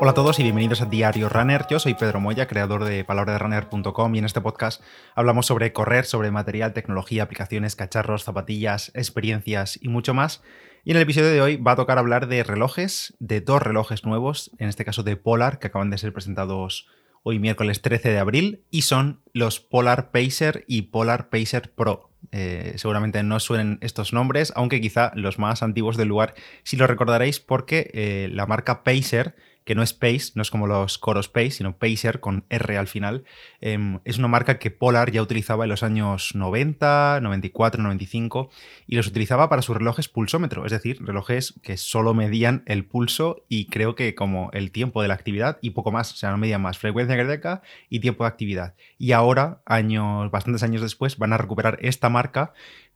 Hola a todos y bienvenidos a Diario Runner. Yo soy Pedro Moya, creador de palabraderunner.com y en este podcast hablamos sobre correr, sobre material, tecnología, aplicaciones, cacharros, zapatillas, experiencias y mucho más. Y en el episodio de hoy va a tocar hablar de relojes, de dos relojes nuevos, en este caso de Polar, que acaban de ser presentados hoy miércoles 13 de abril, y son los Polar Pacer y Polar Pacer Pro. Eh, seguramente no suenen estos nombres, aunque quizá los más antiguos del lugar sí lo recordaréis porque eh, la marca Pacer que no es Pace, no es como los Coros Pace, sino Pacer con R al final. Em, es una marca que Polar ya utilizaba en los años 90, 94, 95 y los utilizaba para sus relojes pulsómetro, es decir, relojes que solo medían el pulso y creo que como el tiempo de la actividad y poco más, o sea, no medían más frecuencia cardíaca y tiempo de actividad. Y ahora, años, bastantes años después, van a recuperar esta marca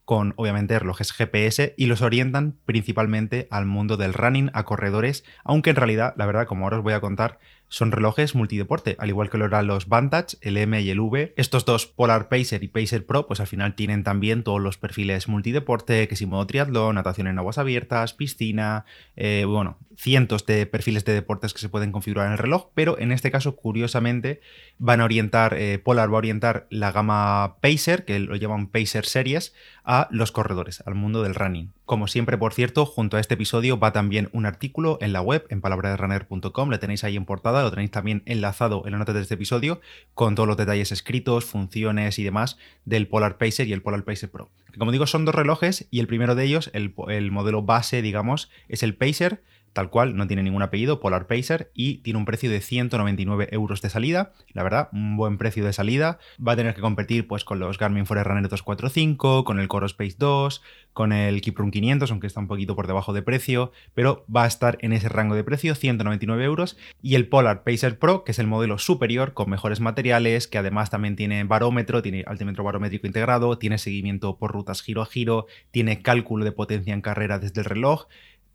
con obviamente relojes GPS y los orientan principalmente al mundo del running, a corredores, aunque en realidad, la verdad, como ahora os voy a contar, son relojes multideporte, al igual que lo eran los Vantage, el M y el V. Estos dos Polar Pacer y Pacer Pro, pues al final tienen también todos los perfiles multideporte, que si modo triatlón, natación en aguas abiertas, piscina, eh, bueno, cientos de perfiles de deportes que se pueden configurar en el reloj, pero en este caso, curiosamente, van a orientar, eh, Polar va a orientar la gama Pacer, que lo llaman Pacer Series, a los corredores, al mundo del running. Como siempre, por cierto, junto a este episodio va también un artículo en la web, en palabraderunner.com, lo tenéis ahí en portada, lo tenéis también enlazado en la nota de este episodio, con todos los detalles escritos, funciones y demás del Polar Pacer y el Polar Pacer Pro. Como digo, son dos relojes y el primero de ellos, el, el modelo base, digamos, es el Pacer, tal cual, no tiene ningún apellido, Polar Pacer, y tiene un precio de 199 euros de salida. La verdad, un buen precio de salida. Va a tener que competir pues, con los Garmin Forerunner 245, con el Coro Space 2, con el Kiprun 500, aunque está un poquito por debajo de precio, pero va a estar en ese rango de precio, 199 euros. Y el Polar Pacer Pro, que es el modelo superior, con mejores materiales, que además también tiene barómetro, tiene altímetro barométrico integrado, tiene seguimiento por rutas giro a giro, tiene cálculo de potencia en carrera desde el reloj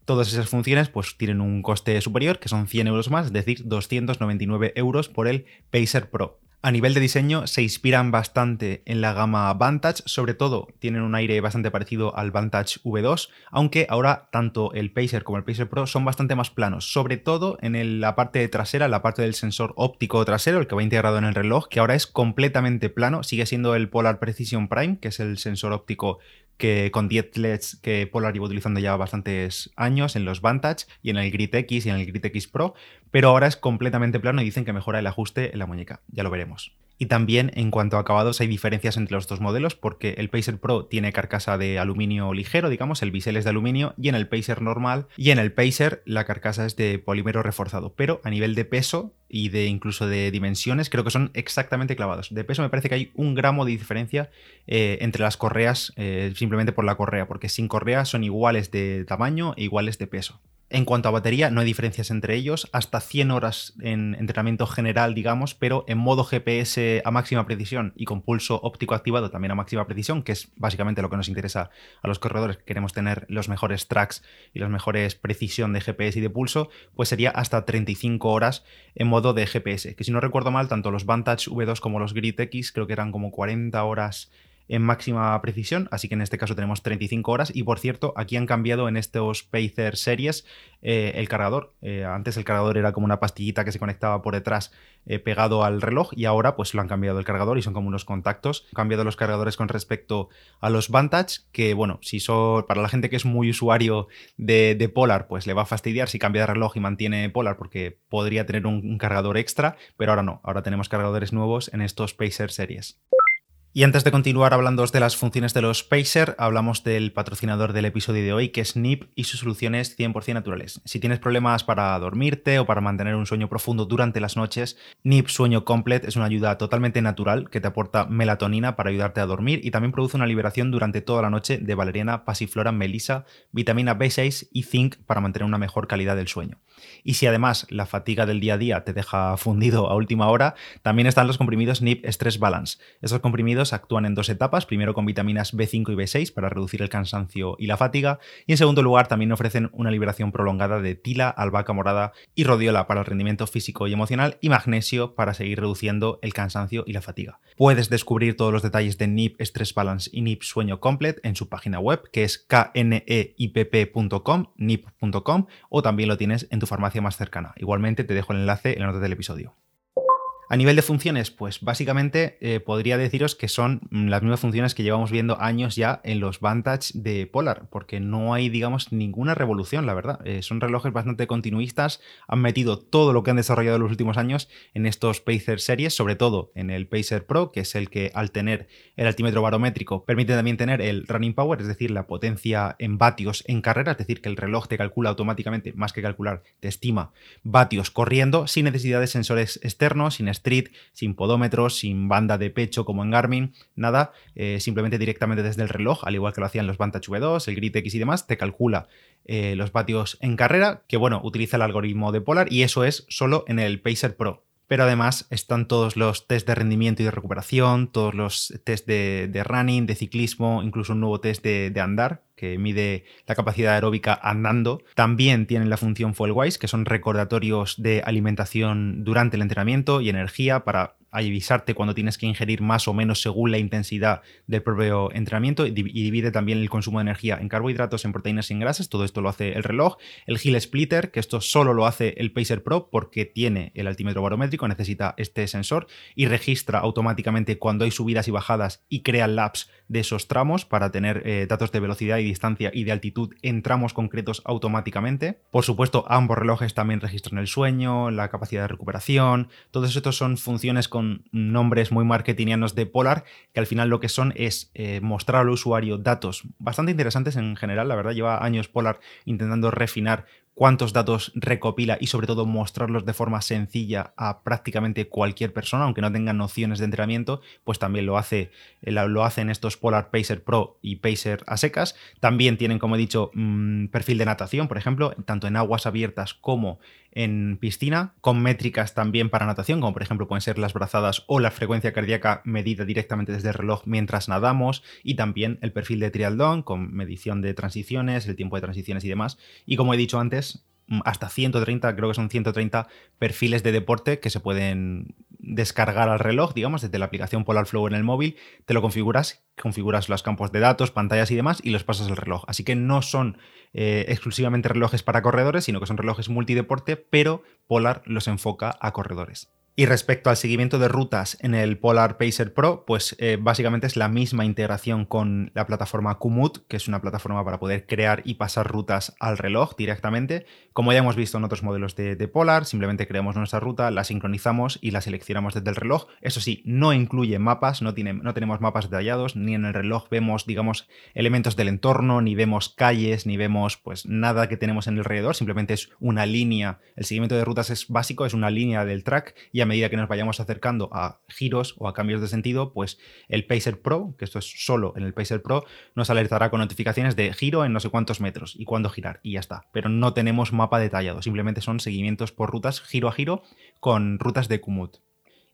Todas esas funciones pues tienen un coste superior, que son 100 euros más, es decir, 299 euros por el Pacer Pro. A nivel de diseño se inspiran bastante en la gama Vantage, sobre todo tienen un aire bastante parecido al Vantage V2, aunque ahora tanto el Pacer como el Pacer Pro son bastante más planos, sobre todo en la parte trasera, la parte del sensor óptico trasero, el que va integrado en el reloj, que ahora es completamente plano, sigue siendo el Polar Precision Prime, que es el sensor óptico que con 10 LEDs que Polar lleva utilizando ya bastantes años en los Vantage y en el Grid X y en el Grid X Pro, pero ahora es completamente plano y dicen que mejora el ajuste en la muñeca, ya lo veremos. Y también en cuanto a acabados hay diferencias entre los dos modelos porque el Pacer Pro tiene carcasa de aluminio ligero, digamos, el bisel es de aluminio y en el Pacer normal y en el Pacer la carcasa es de polímero reforzado, pero a nivel de peso y de incluso de dimensiones creo que son exactamente clavados. De peso me parece que hay un gramo de diferencia eh, entre las correas eh, simplemente por la correa, porque sin correa son iguales de tamaño e iguales de peso. En cuanto a batería, no hay diferencias entre ellos, hasta 100 horas en entrenamiento general, digamos, pero en modo GPS a máxima precisión y con pulso óptico activado también a máxima precisión, que es básicamente lo que nos interesa a los corredores, que queremos tener los mejores tracks y las mejores precisión de GPS y de pulso, pues sería hasta 35 horas en modo de GPS, que si no recuerdo mal, tanto los Vantage V2 como los Grid X creo que eran como 40 horas en máxima precisión, así que en este caso tenemos 35 horas y por cierto, aquí han cambiado en estos Pacer series eh, el cargador. Eh, antes el cargador era como una pastillita que se conectaba por detrás eh, pegado al reloj y ahora pues lo han cambiado el cargador y son como unos contactos. Han cambiado los cargadores con respecto a los Vantage, que bueno, si son para la gente que es muy usuario de, Polar, pues le va a fastidiar si cambia de reloj y mantiene Polar porque podría tener un cargador extra, pero ahora no, ahora tenemos cargadores nuevos en estos Pacer series. Y antes de continuar hablando de las funciones de los Pacer, hablamos del patrocinador del episodio de hoy, que es NIP y sus soluciones 100% naturales. Si tienes problemas para dormirte o para mantener un sueño profundo durante las noches, NIP Sueño Complete es una ayuda totalmente natural que te aporta melatonina para ayudarte a dormir y también produce una liberación durante toda la noche de valeriana, pasiflora, melisa, vitamina B6 y zinc para mantener una mejor calidad del sueño. Y si además la fatiga del día a día te deja fundido a última hora, también están los comprimidos NIP Stress Balance. Esos comprimidos actúan en dos etapas, primero con vitaminas B5 y B6 para reducir el cansancio y la fatiga, y en segundo lugar también ofrecen una liberación prolongada de tila, albahaca morada y rodiola para el rendimiento físico y emocional, y magnesio para seguir reduciendo el cansancio y la fatiga. Puedes descubrir todos los detalles de NIP Stress Balance y NIP Sueño Complet en su página web, que es kneip.com, nip.com, o también lo tienes en tu farmacia más cercana. Igualmente te dejo el enlace en la nota del episodio. A nivel de funciones, pues básicamente eh, podría deciros que son mm, las mismas funciones que llevamos viendo años ya en los Vantage de Polar, porque no hay, digamos, ninguna revolución, la verdad. Eh, son relojes bastante continuistas, han metido todo lo que han desarrollado los últimos años en estos Pacer series, sobre todo en el Pacer Pro, que es el que al tener el altímetro barométrico permite también tener el running power, es decir, la potencia en vatios en carrera, es decir, que el reloj te calcula automáticamente, más que calcular, te estima vatios corriendo sin necesidad de sensores externos, sin Street, sin podómetros, sin banda de pecho como en Garmin, nada, eh, simplemente directamente desde el reloj, al igual que lo hacían los Vantage V2, el Grid X y demás, te calcula eh, los vatios en carrera, que bueno, utiliza el algoritmo de Polar y eso es solo en el Pacer Pro pero además están todos los test de rendimiento y de recuperación, todos los test de, running, de ciclismo, incluso un nuevo test de, de, andar que mide la capacidad aeróbica andando. También tienen la función Fuelwise, que son recordatorios de alimentación durante el entrenamiento y energía para avisarte cuando tienes que ingerir más o menos según la intensidad del propio entrenamiento y divide también el consumo de energía en carbohidratos, en proteínas y en grasas. Todo esto lo hace el reloj. El Hill Splitter, que esto solo lo hace el Pacer Pro porque tiene el altímetro barométrico, necesita este sensor y registra automáticamente cuando hay subidas y bajadas y crea labs de esos tramos para tener eh, datos de velocidad y distancia y de altitud en tramos concretos automáticamente. Por supuesto, ambos relojes también registran el sueño, la capacidad de recuperación. Todos estos son funciones con nombres muy marketingianos de Polar, que al final lo que son es eh, mostrar al usuario datos bastante interesantes en general. La verdad, lleva años Polar intentando refinar cuántos datos recopila y sobre todo mostrarlos de forma sencilla a prácticamente cualquier persona, aunque no tenga nociones de entrenamiento, pues también lo hace eh, lo hacen estos Polar Pacer Pro y Pacer a secas. También tienen, como he dicho, mm, perfil de natación, por ejemplo, tanto en aguas abiertas como en piscina, con métricas también para natación, como por ejemplo pueden ser las brazadas o la frecuencia cardíaca medida directamente desde el reloj mientras nadamos, y también el perfil de triatlón con medición de transiciones, el tiempo de transiciones y demás. Y como he dicho antes, mm, hasta 130, creo que son 130 perfiles de deporte que se pueden descargar al reloj, digamos, desde la aplicación Polar Flow en el móvil, te lo configuras, configuras los campos de datos, pantallas y demás, y los pasas al reloj. Así que no son eh, exclusivamente relojes para corredores, sino que son relojes multideporte, pero Polar los enfoca a corredores. Y respecto al seguimiento de rutas en el Polar Pacer Pro, pues eh, básicamente es la misma integración con la plataforma Komoot, que es una plataforma para poder crear y pasar rutas al reloj directamente. Como ya hemos visto en otros modelos de, Polar, simplemente creamos nuestra ruta, la sincronizamos y la seleccionamos desde el reloj. Eso sí, no incluye mapas, no, tiene, no tenemos mapas detallados, ni en el reloj vemos, digamos, elementos del entorno, ni vemos calles, ni vemos pues nada que tenemos en el alrededor, simplemente es una línea. El seguimiento de rutas es básico, es una línea del track y a medida que nos vayamos acercando a giros o a cambios de sentido, pues el Pacer Pro, que esto es solo en el Pacer Pro, nos alertará con notificaciones de giro en no sé cuántos metros y cuándo girar y ya está. Pero no tenemos mapa detallado, simplemente son seguimientos por rutas giro a giro con rutas de Komoot.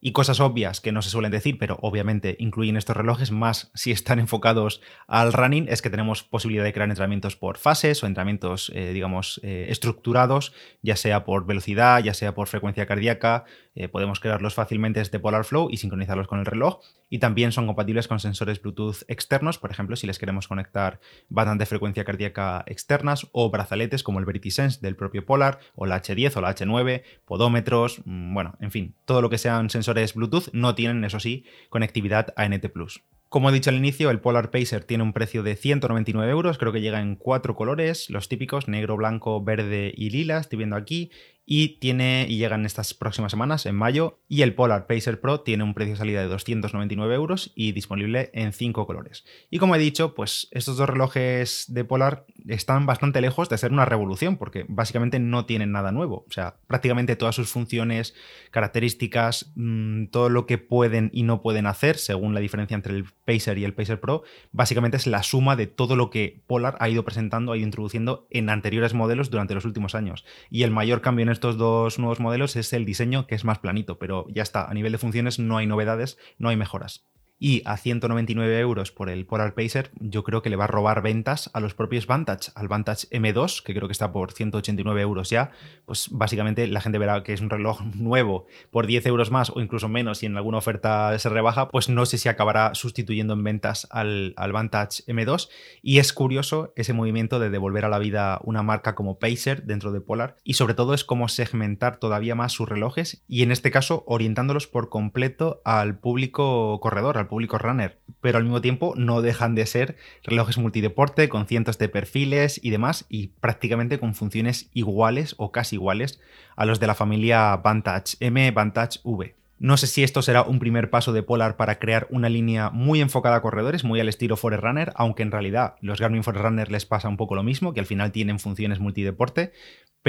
Y cosas obvias que no se suelen decir, pero obviamente incluyen estos relojes, más si están enfocados al running, es que tenemos posibilidad de crear entrenamientos por fases o entrenamientos, eh, digamos, eh, estructurados, ya sea por velocidad, ya sea por frecuencia cardíaca. Eh, podemos crearlos fácilmente desde Polar Flow y sincronizarlos con el reloj. Y también son compatibles con sensores Bluetooth externos, por ejemplo, si les queremos conectar bandas de frecuencia cardíaca externas o brazaletes como el VeritySense del propio Polar, o la H10 o la H9, podómetros, mm, bueno, en fin, todo lo que sean sensores Bluetooth no tienen, eso sí, conectividad ANT Plus. Como he dicho al inicio, el Polar Pacer tiene un precio de 199 euros, creo que llega en cuatro colores, los típicos, negro, blanco, verde y lila, estoy viendo aquí, y tiene y llegan estas próximas semanas, en mayo, y el Polar Pacer Pro tiene un precio de salida de 299 euros y disponible en cinco colores. Y como he dicho, pues estos dos relojes de Polar están bastante lejos de ser una revolución, porque básicamente no tienen nada nuevo. O sea, prácticamente todas sus funciones, características, mm, todo lo que pueden y no pueden hacer, según la diferencia entre el Pacer y el Pacer Pro, básicamente es la suma de todo lo que Polar ha ido presentando, ha ido introduciendo en anteriores modelos durante los últimos años. Y el mayor cambio en estos dos nuevos modelos es el diseño que es más planito, pero ya está, a nivel de funciones no hay novedades, no hay mejoras. Y a 199 euros por el Polar Pacer, yo creo que le va a robar ventas a los propios Vantage, al Vantage M2, que creo que está por 189 euros ya, pues básicamente la gente verá que es un reloj nuevo por 10 euros más o incluso menos y en alguna oferta se rebaja, pues no sé si acabará sustituyendo en ventas al, al Vantage M2 y es curioso ese movimiento de devolver a la vida una marca como Pacer dentro de Polar y sobre todo es cómo segmentar todavía más sus relojes y en este caso orientándolos por completo al público corredor, al público runner, pero al mismo tiempo no dejan de ser relojes multideporte con cientos de perfiles y demás y prácticamente con funciones iguales o casi iguales a los de la familia Vantage M, Vantage V. No sé si esto será un primer paso de Polar para crear una línea muy enfocada a corredores, muy al estilo Forerunner, aunque en realidad los Garmin Forerunner les pasa un poco lo mismo, que al final tienen funciones multideporte,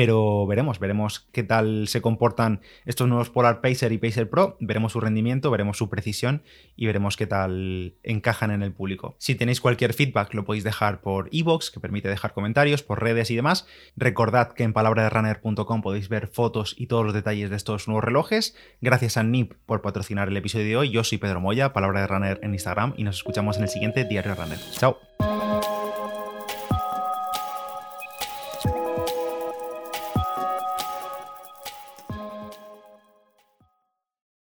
pero veremos, veremos qué tal se comportan estos nuevos Polar Pacer y Pacer Pro, veremos su rendimiento, veremos su precisión y veremos qué tal encajan en el público. Si tenéis cualquier feedback lo podéis dejar por iVoox, que permite dejar comentarios, por redes y demás. Recordad que en palabraderunner.com podéis ver fotos y todos los detalles de estos nuevos relojes. Gracias a NIP por patrocinar el episodio de hoy. Yo soy Pedro Moya, Palabra de Runner en Instagram y nos escuchamos en el siguiente Diario Runner. Chao.